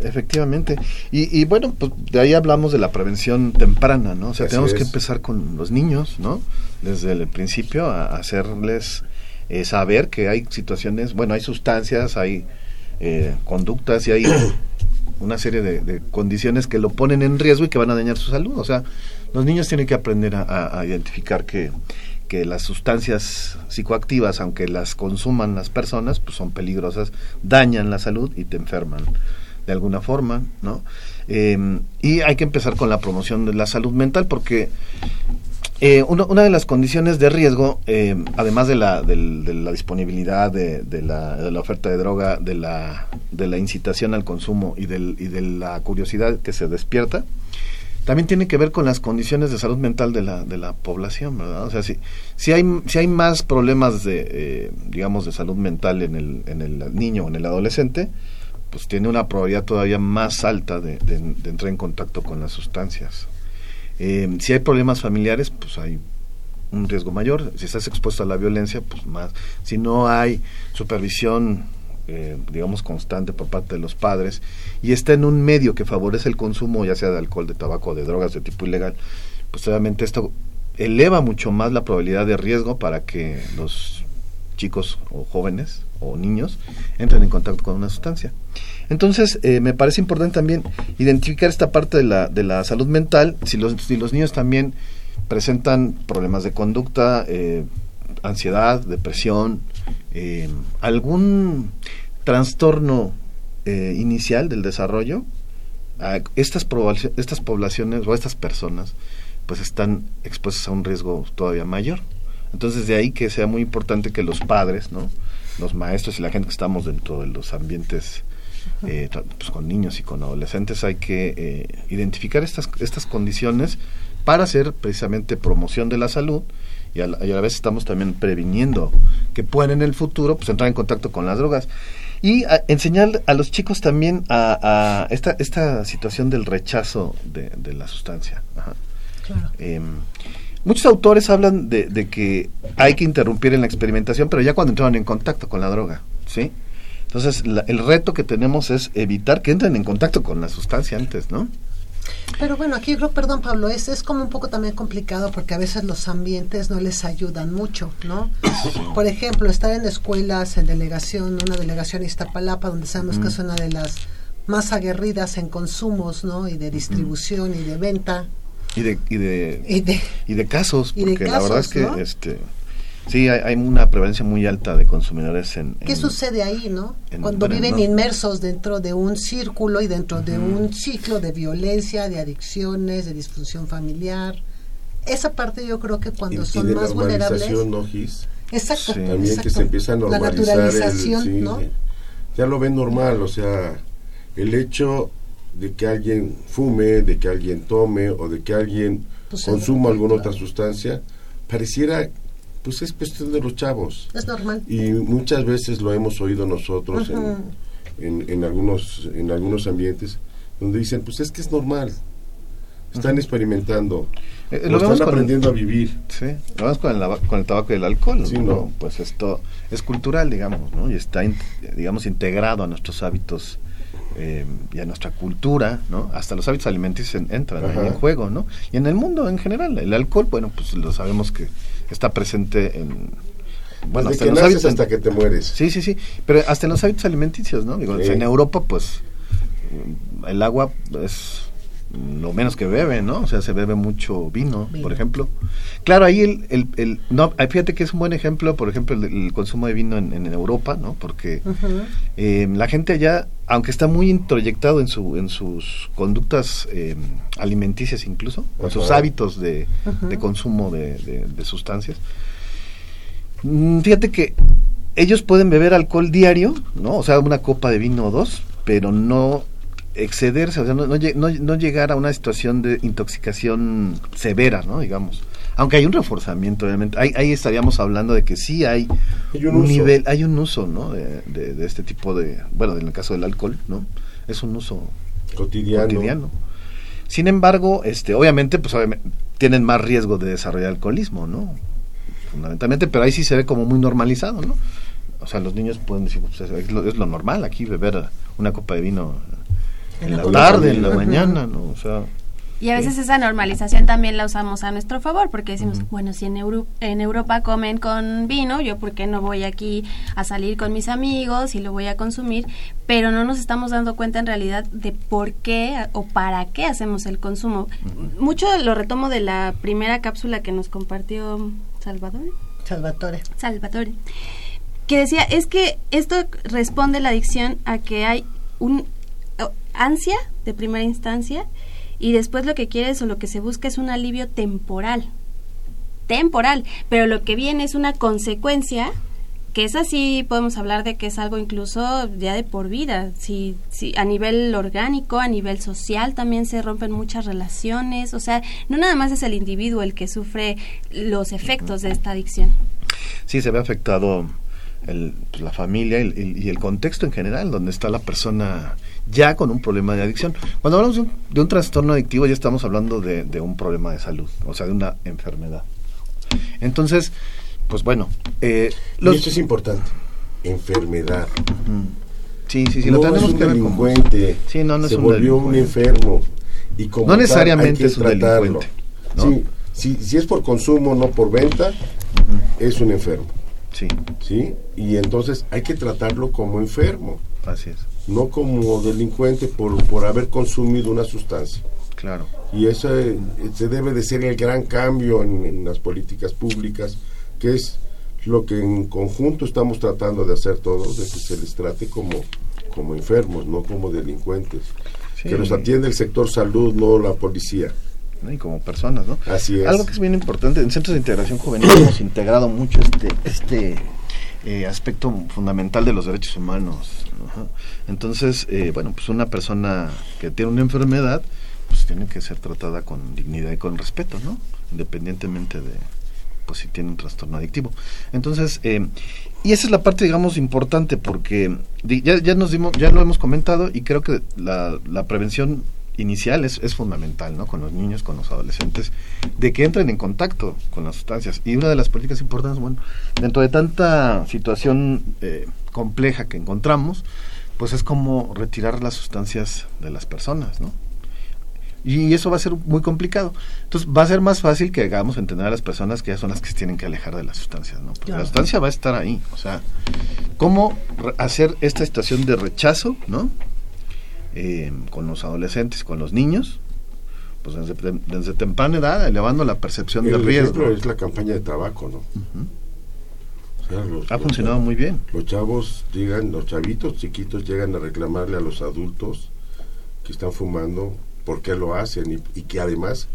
Efectivamente. Y, y bueno, pues de ahí hablamos de la prevención temprana, ¿no? O sea, Así tenemos que empezar con los niños, ¿no? Desde el principio a hacerles eh, saber que hay situaciones, bueno, hay sustancias, hay eh, conductas y hay una serie de, de condiciones que lo ponen en riesgo y que van a dañar su salud. O sea, los niños tienen que aprender a, a- a identificar que, que las sustancias psicoactivas, aunque las consuman las personas, pues son peligrosas, dañan la salud y te enferman de alguna forma, ¿no? Eh, y hay que empezar con la promoción de la salud mental porque eh, uno- una de las condiciones de riesgo, eh, además de la, del- de la disponibilidad de, de la, de la oferta de droga, de la, de la incitación al consumo y, del, y de la curiosidad que se despierta, también tiene que ver con las condiciones de salud mental de la, de la población, ¿verdad? O sea, si, si, hay, si hay más problemas de, eh, digamos, de salud mental en el, en el niño o en el adolescente, pues tiene una probabilidad todavía más alta de, de- entrar en contacto con las sustancias. Eh, si hay problemas familiares, pues hay un riesgo mayor. Si estás expuesto a la violencia, pues más. Si no hay supervisión, eh, digamos, constante por parte de los padres y está en un medio que favorece el consumo, ya sea de alcohol, de tabaco, de drogas de tipo ilegal, pues obviamente esto eleva mucho más la probabilidad de riesgo para que los chicos o jóvenes o niños entren en contacto con una sustancia. Entonces, eh, me parece importante también identificar esta parte de la, de la salud mental, si los, si los niños también presentan problemas de conducta, eh, ansiedad, depresión, eh, algún trastorno eh, inicial del desarrollo, a estas, estas poblaciones o estas personas pues están expuestos a un riesgo todavía mayor. Entonces de ahí que sea muy importante que los padres, ¿no? los maestros y la gente que estamos dentro de los ambientes eh, pues, con niños y con adolescentes hay que eh, identificar estas, estas condiciones para hacer precisamente promoción de la salud y a, la, y a la vez estamos también previniendo que puedan en el futuro pues, entrar en contacto con las drogas y a- enseñar a los chicos también a, a esta, esta situación del rechazo de, de la sustancia. Ajá. Claro. Em, muchos autores hablan de, de que hay que interrumpir en la experimentación, pero ya cuando entran en contacto con la droga, ¿sí? Entonces, la- el reto que tenemos es evitar que entren en contacto con la sustancia antes, ¿no? Pero bueno, aquí creo, perdón Pablo, es, es como un poco también complicado porque a veces los ambientes no les ayudan mucho, ¿no? Por ejemplo, estar en escuelas, en delegación, una delegación Iztapalapa, donde sabemos que es una de las más aguerridas en consumos, ¿no? Y de distribución y de venta. Y de, y de, Y de, y de casos, y de porque la verdad es que ¿no? este sí hay, hay una prevalencia muy alta de consumidores en, ¿Qué en- sucede ahí, no? en- Cuando viven no. inmersos dentro de un círculo y dentro de un ciclo de violencia, de adicciones, de disfunción familiar. Esa parte yo creo que cuando y son de más vulnerables. ¿no, Gis? Exacto. Sí. También que se empieza a La normalizar el- naturalización, sí, ¿no? Ya lo ven normal, o sea, el hecho de que alguien fume, de que alguien tome o de que alguien Pues, consuma alguna claro. otra sustancia, pareciera, pues es cuestión de los chavos. Es normal. Y muchas veces lo hemos oído nosotros en- en, en algunos en algunos ambientes donde dicen, pues es que es normal. Están experimentando, Eh, o lo vemos están aprendiendo a vivir. Sí, lo vemos con el, con el tabaco y el alcohol, Sí, ¿no? ¿no? Pues esto es cultural, digamos, ¿no? Y está, in- digamos, integrado a nuestros hábitos eh, y a nuestra cultura, ¿no? Hasta los hábitos alimenticios en- entran Ajá. en juego, ¿no? Y en el mundo en general, el alcohol, bueno, pues lo sabemos que está presente en... Bueno, Desde hasta que en los naces hábitos... hasta que te mueres. Sí, sí, sí, pero hasta en los hábitos alimenticios, ¿no? Digo, Sí. en Europa, pues, el agua es lo menos que bebe, ¿no? O sea, se bebe mucho vino, Vino. por ejemplo. Claro, ahí el, el, el- no, fíjate que es un buen ejemplo, por ejemplo, el, el consumo de vino en, en Europa, ¿no? Porque eh, la gente allá, aunque está muy introyectado en su en sus conductas eh, alimenticias incluso, en sus hábitos de, consumo de, de- de sustancias, mm, fíjate que ellos pueden beber alcohol diario, ¿no? O sea, una copa de vino o dos, pero no excederse, o sea, no, no, no- llegar a una situación de intoxicación severa, ¿no? Digamos. Aunque hay un reforzamiento, obviamente. Ahí, ahí estaríamos hablando de que sí hay, Hay un uso. nivel, hay un uso, ¿no? De, de- de este tipo de, bueno, en el caso del alcohol, ¿no? Es un uso Cotidiano. cotidiano. Sin embargo, este, obviamente, pues obviamente, tienen más riesgo de desarrollar alcoholismo, ¿no? Fundamentalmente, pero ahí sí se ve como muy normalizado, ¿no? O sea, los niños pueden decir, pues, es, lo, es lo normal aquí beber una copa de vino en, En la la tarde, en la mañana, ¿no? O sea, Y a veces esa normalización también la usamos a nuestro favor, porque decimos, bueno, si en, Euro- en Europa comen con vino, yo por qué no voy aquí a salir con mis amigos y lo voy a consumir, pero no nos estamos dando cuenta en realidad de por qué o para qué hacemos el consumo. Mucho lo retomo de la primera cápsula que nos compartió Salvador. Salvatore. Salvatore, que decía, es que esto responde la adicción a que hay un ansia de primera instancia y después lo que quieres o lo que se busca es un alivio temporal. Temporal, pero lo que viene es una consecuencia que es así, podemos hablar de que es algo incluso ya de por vida. Si, si a nivel orgánico, a nivel social también se rompen muchas relaciones. O sea, no nada más es el individuo el que sufre los efectos de esta adicción. sí se ve afectado el, pues, la familia y el, y el contexto en general, donde está la persona ya con un problema de adicción. Cuando hablamos de un, de un trastorno adictivo ya estamos hablando de, de un problema de salud, o sea, de una enfermedad. Entonces, pues bueno, eh, Y esto es importante. Enfermedad. sí, sí, sí, no lo tenemos es un que ver como- delincuente. Sí, no, no es se un volvió un enfermo. Y como No tal, necesariamente hay que es un tratarlo. delincuente, ¿no? Sí, si, si es por consumo, no por venta, es un enfermo. Sí, ¿sí? Y entonces hay que tratarlo como enfermo, así es, no como delincuente por, por haber consumido una sustancia. claro. Y eso se debe de ser el gran cambio en, en las políticas públicas, que es lo que en conjunto estamos tratando de hacer todos, de que se les trate como, como enfermos, no como delincuentes. Sí. Que los atiende el sector salud, no la policía. ¿no? y como personas, ¿no? Así es. Algo que es bien importante, en centros de integración juvenil hemos integrado mucho este, este eh, aspecto fundamental de los derechos humanos. Entonces, eh, bueno, pues una persona que tiene una enfermedad, pues tiene que ser tratada con dignidad y con respeto, ¿no? Independientemente de, pues si tiene un trastorno adictivo. Entonces, eh, y esa es la parte, digamos, importante porque ya, ya nos dimos, ya lo hemos comentado y creo que la, la prevención inicial es, es fundamental, ¿no? Con los niños, con los adolescentes, de que entren en contacto con las sustancias. Y una de las políticas importantes, bueno, dentro de tanta situación eh, compleja que encontramos, pues es como retirar las sustancias de las personas, ¿no? Y eso va a ser muy complicado. Entonces va a ser más fácil que hagamos entender a las personas que ya son las que se tienen que alejar de las sustancias, ¿no? Porque Claro. la sustancia va a estar ahí. O sea, ¿cómo hacer esta situación de rechazo, ¿no? Eh, con los adolescentes, con los niños, pues desde, tem- desde temprana edad, elevando la percepción El del riesgo. es la campaña de tabaco, ¿no? O sea, los- Ha los funcionado chavos- muy bien. Los chavos llegan, los chavitos chiquitos llegan a reclamarle a los adultos que están fumando por qué lo hacen y, y que además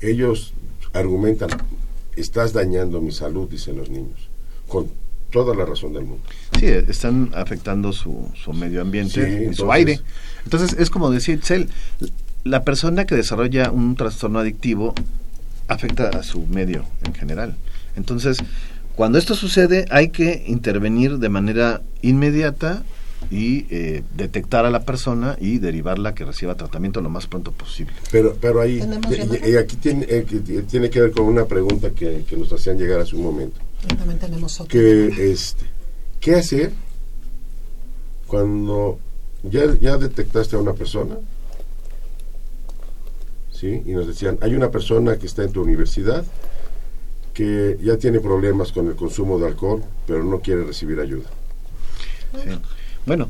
ellos argumentan, estás dañando mi salud, dicen los niños, con toda la razón del mundo. Sí, están afectando su, su medio ambiente Sí, y su entonces- aire. Entonces, es como decir, Cel, la persona que desarrolla un trastorno adictivo afecta a su medio en general. Entonces, cuando esto sucede, hay que intervenir de manera inmediata y eh, detectar a la persona y derivarla que reciba tratamiento lo más pronto posible. Pero, pero ahí, aquí tiene, eh, tiene que ver con una pregunta que, que nos hacían llegar hace un momento. También tenemos otro. que este qué hacer cuando ya, ya detectaste a una persona sí y nos decían hay una persona que está en tu universidad que ya tiene problemas con el consumo de alcohol pero no quiere recibir ayuda Sí. Bueno,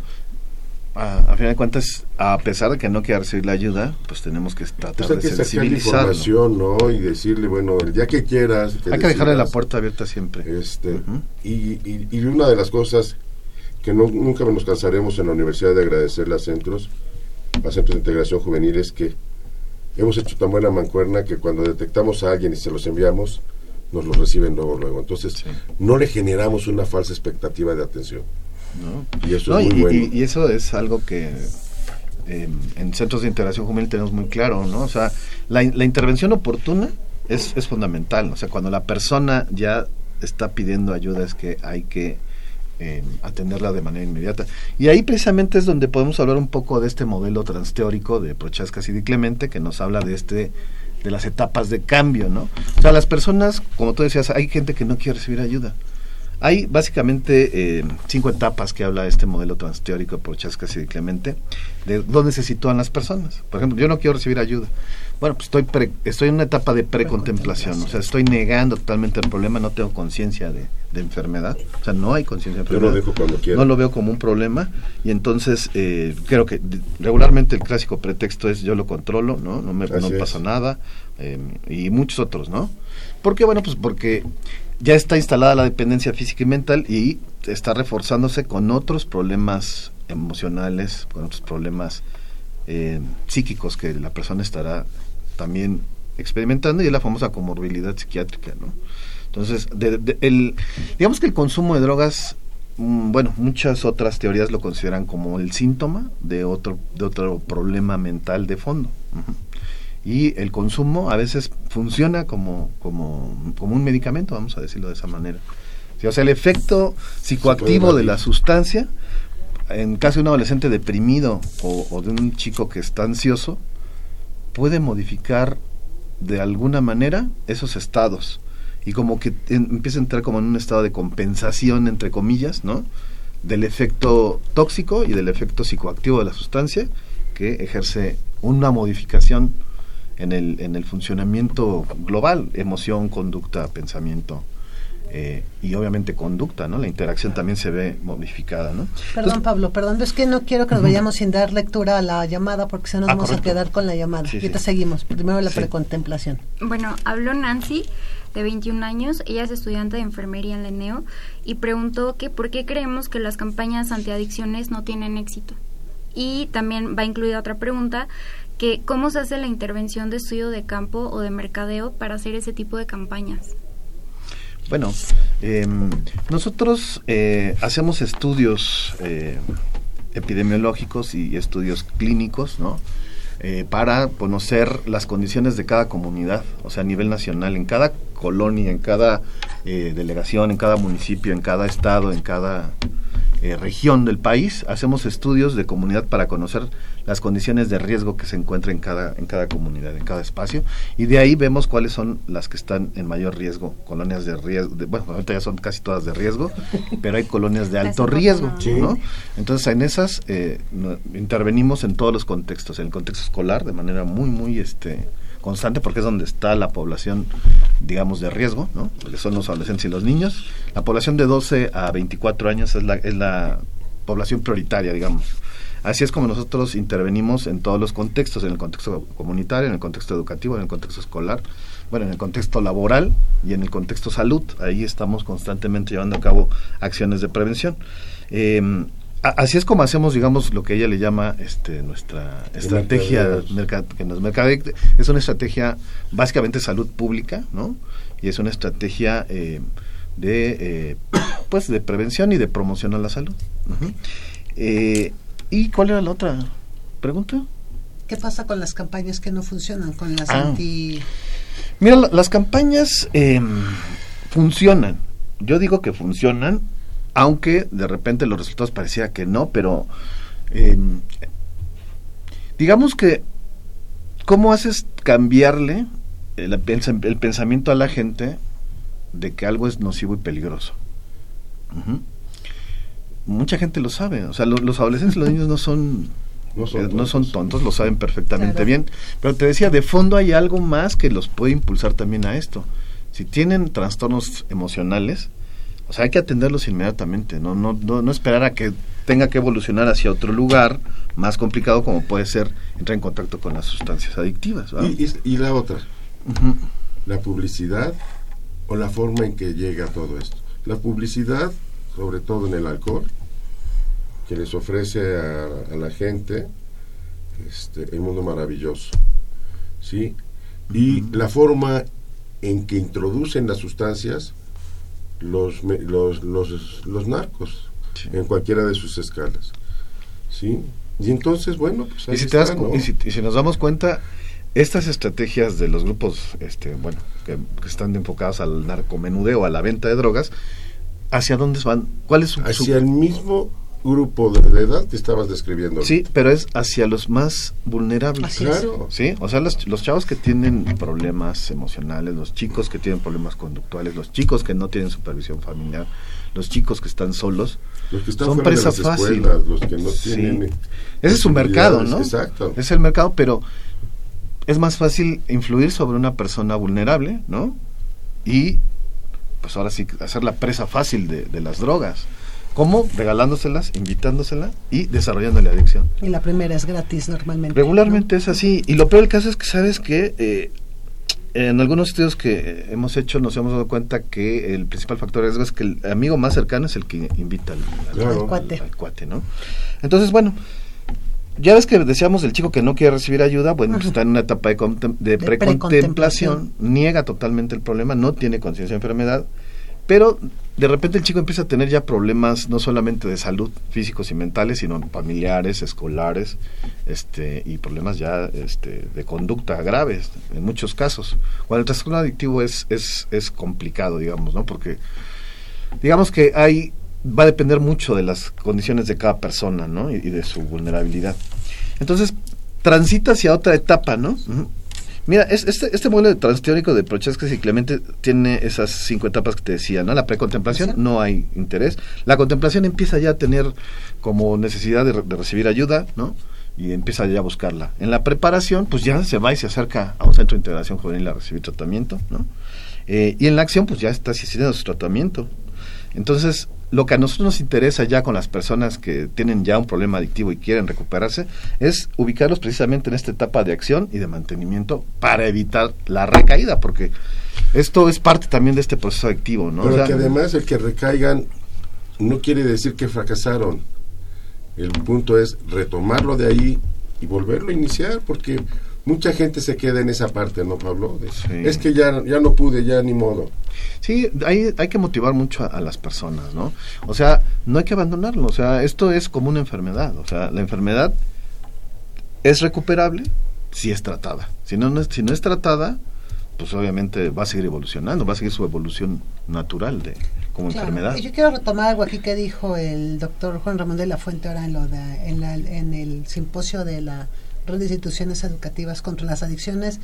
a, a final de cuentas, a pesar de que no quiera recibir la ayuda, pues tenemos que tratar Entonces hay de sensibilizarlo. información no y decirle bueno el día que quieras Hay que dejarle la puerta abierta siempre. este y, y, y una de las cosas que no- nunca nos cansaremos en la universidad de agradecerle a centros, a centros de integración juvenil, es que hemos hecho tan buena mancuerna que cuando detectamos a alguien y se los enviamos, nos los reciben luego, luego. Entonces, Sí. no le generamos una falsa expectativa de atención. ¿no? Y eso No, es y, muy bueno. y- y eso es algo que eh, en centros de integración juvenil tenemos muy claro, ¿no? O sea, la, in- la intervención oportuna es, es fundamental. O sea, cuando la persona ya está pidiendo ayuda es que hay que eh, atenderla de manera inmediata. Y ahí precisamente es donde podemos hablar un poco de este modelo transteórico de Prochaska y Di Clemente que nos habla de este de las etapas de cambio, ¿no? O sea, las personas, como tú decías, hay gente que no quiere recibir ayuda. Hay básicamente eh, cinco etapas que habla este modelo transteórico por Chascas y Clemente, de dónde se sitúan las personas. Por ejemplo, yo no quiero recibir ayuda. Bueno, pues estoy, pre- estoy en una etapa de precontemplación, o sea, estoy negando totalmente el problema, no tengo conciencia de, de enfermedad, o sea, no hay conciencia de Yo lo enfermedad. dejo cuando quiera. No lo veo como un problema y entonces eh, creo que regularmente el clásico pretexto es yo lo controlo, ¿no? No me no pasa nada eh, y muchos otros, ¿no? ¿Por qué? Bueno, pues porque ya está instalada la dependencia física y mental y está reforzándose con otros problemas emocionales, con otros problemas eh, psíquicos que la persona estará también experimentando y es la famosa comorbilidad psiquiátrica, ¿no? Entonces, de- de- el, digamos que el consumo de drogas, mm, bueno, muchas otras teorías lo consideran como el síntoma de otro, de otro problema mental de fondo. Y el consumo a veces funciona como, como, como un medicamento, vamos a decirlo de esa manera. Sí, o sea, el efecto psicoactivo de la sustancia, en caso de un adolescente deprimido o, o de un chico que está ansioso, puede modificar de alguna manera esos estados y como que empieza a entrar como en un estado de compensación entre comillas, ¿no? Del efecto tóxico y del efecto psicoactivo de la sustancia que ejerce una modificación en el, en el funcionamiento global, emoción, conducta, pensamiento eh, y obviamente conducta, ¿no? La interacción también se ve modificada, ¿no? Perdón, Pablo, perdón, es que no quiero que nos vayamos sin dar lectura a la llamada porque si no nos Ah, vamos correcto. a quedar con la llamada. Sí, Ahorita sí. seguimos. Primero la Sí. precontemplación. Bueno, habló Nancy, de 21 años, ella es estudiante de enfermería en la ENEO, y preguntó que por qué creemos que las campañas antiadicciones no tienen éxito. Y también va incluida otra pregunta, que cómo se hace la intervención de estudio de campo o de mercadeo para hacer ese tipo de campañas. Bueno, eh, nosotros eh, hacemos estudios eh, epidemiológicos y estudios clínicos, ¿no? Eh, para conocer las condiciones de cada comunidad, o sea, a nivel nacional, en cada colonia, en cada eh, delegación, en cada municipio, en cada estado, en cada eh, región del país, hacemos estudios de comunidad para conocer las condiciones de riesgo que se encuentran en cada, en cada comunidad, en cada espacio, y de ahí vemos cuáles son las que están en mayor riesgo, colonias de riesgo, de- bueno, ahorita ya son casi todas de riesgo, pero hay colonias de alto riesgo, ¿no? Entonces en esas eh, no- intervenimos en todos los contextos, en el contexto escolar de manera muy, muy este constante porque es donde está la población, digamos, de riesgo, ¿no? Porque son los adolescentes y los niños. La población de 12 a 24 años es la, es la población prioritaria, digamos. Así es como nosotros intervenimos en todos los contextos, en el contexto comunitario, en el contexto educativo, en el contexto escolar, bueno, en el contexto laboral y en el contexto salud. Ahí estamos constantemente llevando a cabo acciones de prevención. A- así es como hacemos, digamos, lo que ella le llama este, nuestra estrategia, que nos mercade- es una estrategia básicamente salud pública, ¿no? Y es una estrategia eh, de, eh, pues, de prevención y de promoción a la salud. Eh, ¿Y cuál era la otra pregunta? ¿Qué pasa con las campañas que no funcionan? Con las Ah. anti... Mira, la- las campañas eh, funcionan. Yo digo que funcionan, aunque de repente los resultados parecía que no, pero eh, digamos que, ¿cómo haces cambiarle el, pens- el pensamiento a la gente de que algo es nocivo y peligroso? Mucha gente lo sabe, o sea, lo- los adolescentes y los niños no son No son eh, no son tontos, lo saben perfectamente Claro. bien. Pero te decía, de fondo hay algo más que los puede impulsar también a esto. Si tienen trastornos emocionales, o sea, hay que atenderlos inmediatamente, no, no, no, no esperar a que tenga que evolucionar hacia otro lugar más complicado como puede ser entrar en contacto con las sustancias adictivas. ¿va? Y, y- y la otra, la publicidad o la forma en que llega todo esto. La publicidad, sobre todo en el alcohol, que les ofrece a, a la gente este, el mundo maravilloso, ¿sí? Y la forma en que introducen las sustancias los, los, los, los narcos Sí. en cualquiera de sus escalas, ¿sí? Y entonces, bueno, pues ahí Y si, te das y, si, y si nos damos cuenta, estas estrategias de los grupos, este, bueno, que, que están enfocados al narcomenudeo, a la venta de drogas, ¿hacia dónde van? ¿Cuál es su, su- hacia el mismo grupo de, edad que estabas describiendo. Sí, pero es hacia los más vulnerables. Así. Claro. Sí, o sea, los, los chavos que tienen problemas emocionales, los chicos que tienen problemas conductuales, los chicos que no tienen supervisión familiar, los chicos que están solos, Los que están son fuera de presa las fácil. escuelas, los que no Sí. tienen Ese es su mercado, ¿no? Exacto. Es el mercado, pero es más fácil influir sobre una persona vulnerable, ¿no? Y pues ahora sí, hacer la presa fácil de, de las drogas. ¿Cómo? Regalándoselas, invitándoselas y desarrollando la adicción. Y la primera es gratis normalmente. Regularmente es así. Y lo peor del caso es que, ¿sabes que eh, en algunos estudios que hemos hecho nos hemos dado cuenta que el principal factor de riesgo es que el amigo más cercano es el que invita al, al- Claro. Al cuate. al cuate, ¿no? Entonces, bueno, ya ves que decíamos el chico que no quiere recibir ayuda, bueno, pues está en una etapa de, de De precontemplación, niega totalmente el problema, no tiene conciencia de enfermedad, pero de repente el chico empieza a tener ya problemas no solamente de salud físicos y mentales, sino familiares, escolares, este y problemas ya este, de conducta graves en muchos casos. Cuando el trastorno adictivo es es es complicado, digamos, ¿no? Porque digamos que hay va a depender mucho de las condiciones de cada persona, ¿no? Y, de su vulnerabilidad. Entonces, transita hacia otra etapa, ¿no? Mira, es- este, este modelo de transteórico de Prochaska y Clemente tiene esas cinco etapas que te decía, ¿no? La precontemplación, no hay interés. La contemplación empieza ya a tener como necesidad de recibir ayuda, ¿no? Y empieza ya a buscarla. En la preparación, pues ya se va y se acerca a un centro de integración juvenil a recibir tratamiento, ¿no? Eh, y en la acción, pues ya está asistiendo a su tratamiento. Entonces, lo que a nosotros nos interesa ya con las personas que tienen ya un problema adictivo y quieren recuperarse es ubicarlos precisamente en esta etapa de acción y de mantenimiento para evitar la recaída, porque esto es parte también de este proceso adictivo, ¿no? Pero O sea, que además el que recaigan no quiere decir que fracasaron. El punto es retomarlo de ahí y volverlo a iniciar, porque mucha gente se queda en esa parte, ¿no, Pablo? De, Es que ya, ya no pude, ya ni modo. Sí, hay, hay que motivar mucho a, a las personas, ¿no? O sea, no hay que abandonarlo, o sea, esto es como una enfermedad, o sea, la enfermedad es recuperable si es tratada. Si no, no es, si no es tratada, pues obviamente va a seguir evolucionando, va a seguir su evolución natural de como Claro, enfermedad. y Yo quiero retomar algo aquí que dijo el doctor Juan Ramón de la Fuente ahora en, lo de, en, la- en el simposio de la de instituciones educativas contra las adicciones,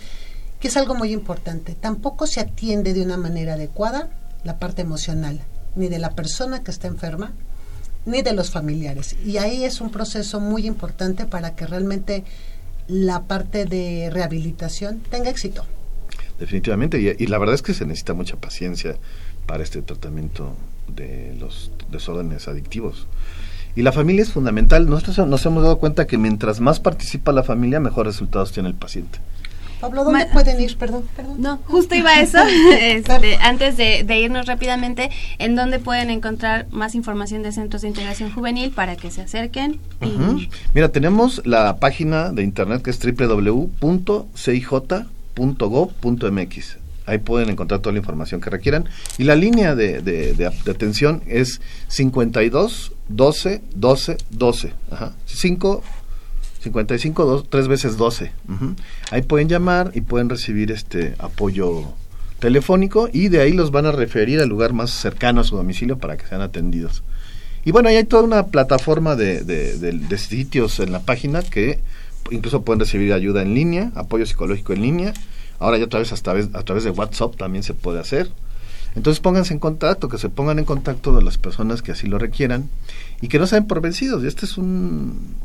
que es algo muy importante. Tampoco se atiende de una manera adecuada la parte emocional, ni de la persona que está enferma, ni de los familiares. Y ahí es un proceso muy importante para que realmente la parte de rehabilitación tenga éxito. Definitivamente, y la verdad es que se necesita mucha paciencia para este tratamiento de los desórdenes adictivos. Y la familia es fundamental. Nosotros nos hemos dado cuenta que mientras más participa la familia, mejores resultados tiene el paciente. Pablo, ¿dónde pueden ir? Perdón, perdón. No, justo iba a eso. Este, antes de, de irnos rápidamente, ¿en dónde pueden encontrar más información de centros de integración juvenil para que se acerquen? Y- Ujú. Mira, tenemos la página de internet que es www.cij.gov.mx. Ahí pueden encontrar toda la información que requieran. Y la línea de, de- de- de atención es 52 12 12 12. Ajá. 5 55 dos, tres veces 12. Ujú. Ahí pueden llamar y pueden recibir este apoyo telefónico y de ahí los van a referir al lugar más cercano a su domicilio para que sean atendidos. Y bueno, ahí hay toda una plataforma de- de sitios en la página que incluso pueden recibir ayuda en línea, apoyo psicológico en línea. Ahora ya otra vez a través, a través de WhatsApp también se puede hacer. Entonces pónganse en contacto, que se pongan en contacto de las personas que así lo requieran y que no sean por vencidos. Y este es un,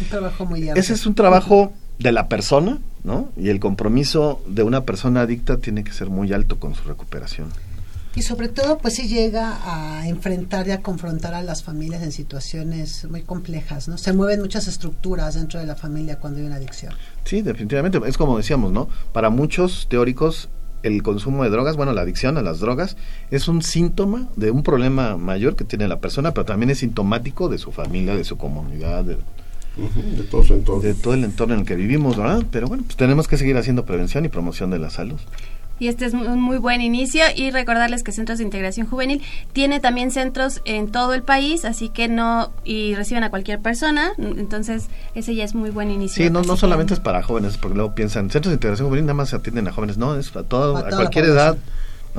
Un trabajo muy ese es un trabajo de la persona, ¿no? Y el compromiso de una persona adicta tiene que ser muy alto con su recuperación. Y sobre todo, pues sí llega a enfrentar y a confrontar a las familias en situaciones muy complejas, ¿no? Se mueven muchas estructuras dentro de la familia cuando hay una adicción. Sí, definitivamente. Es como decíamos, ¿no? Para muchos teóricos, el consumo de drogas, bueno, la adicción a las drogas, es un síntoma de un problema mayor que tiene la persona, pero también es sintomático de su familia, de su comunidad, de, de todo su entorno. De todo el entorno en el que vivimos, ¿verdad? Pero bueno, pues tenemos que seguir haciendo prevención y promoción de la salud. Y este es un muy buen inicio. Y recordarles que Centros de Integración Juvenil tiene también centros en todo el país, así que no y reciben a cualquier persona, entonces ese ya es muy buen inicio. Sí, no, no que- solamente es para jóvenes, porque luego piensan, centros de integración juvenil nada más se atienden a jóvenes, no, es a, todo, A cualquier edad,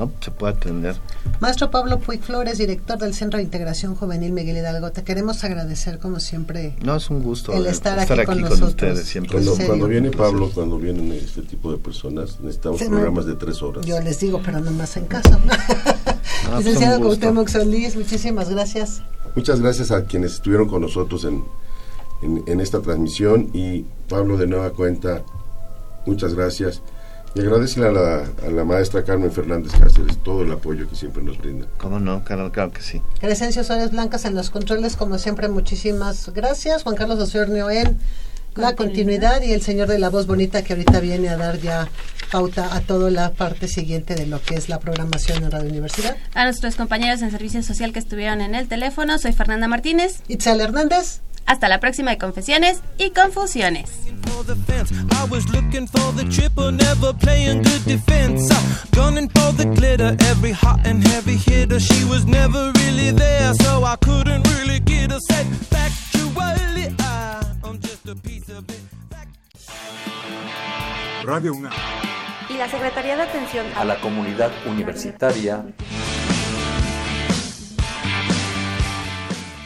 ¿no? Se puede atender. Maestro Pablo Puig Flores, director del Centro de Integración Juvenil Miguel Hidalgo, te queremos agradecer como siempre. No, es un gusto El estar aquí con nosotros. ustedes siempre. Cuando, viene Pablo, cuando vienen este tipo de personas, necesitamos Sí, programas de tres horas. Yo les digo, pero no más en casa. pues, Licenciado. Cuauhtémoc Solís, muchísimas gracias. Muchas gracias a quienes estuvieron con nosotros en, en, en esta transmisión y Pablo de nueva cuenta, muchas gracias. Y agradecerle a la, a la maestra Carmen Fernández Cáceres todo el apoyo que siempre nos brinda. ¿Cómo no? Claro, claro que sí. Crescencio Suárez Blancas en los controles, como siempre, muchísimas gracias. Juan Carlos Osornio en la continuidad y el señor de la voz bonita que ahorita viene a dar ya pauta a toda la parte siguiente de lo que es la programación en Radio Universidad. A nuestros compañeros en Servicio Social que estuvieron en el teléfono, soy Fernanda Martínez. Itzel Hernández. Hasta la próxima de Confesiones y Confusiones. for the fence. I was looking for the triple, never playing good defense. I'm gunning for the glitter, every hot and heavy hitter. She was never really there, so I couldn't really get her set. Factually, I, I'm just a piece of it. Radio UNAM. Y la Secretaría de Atención a la comunidad universitaria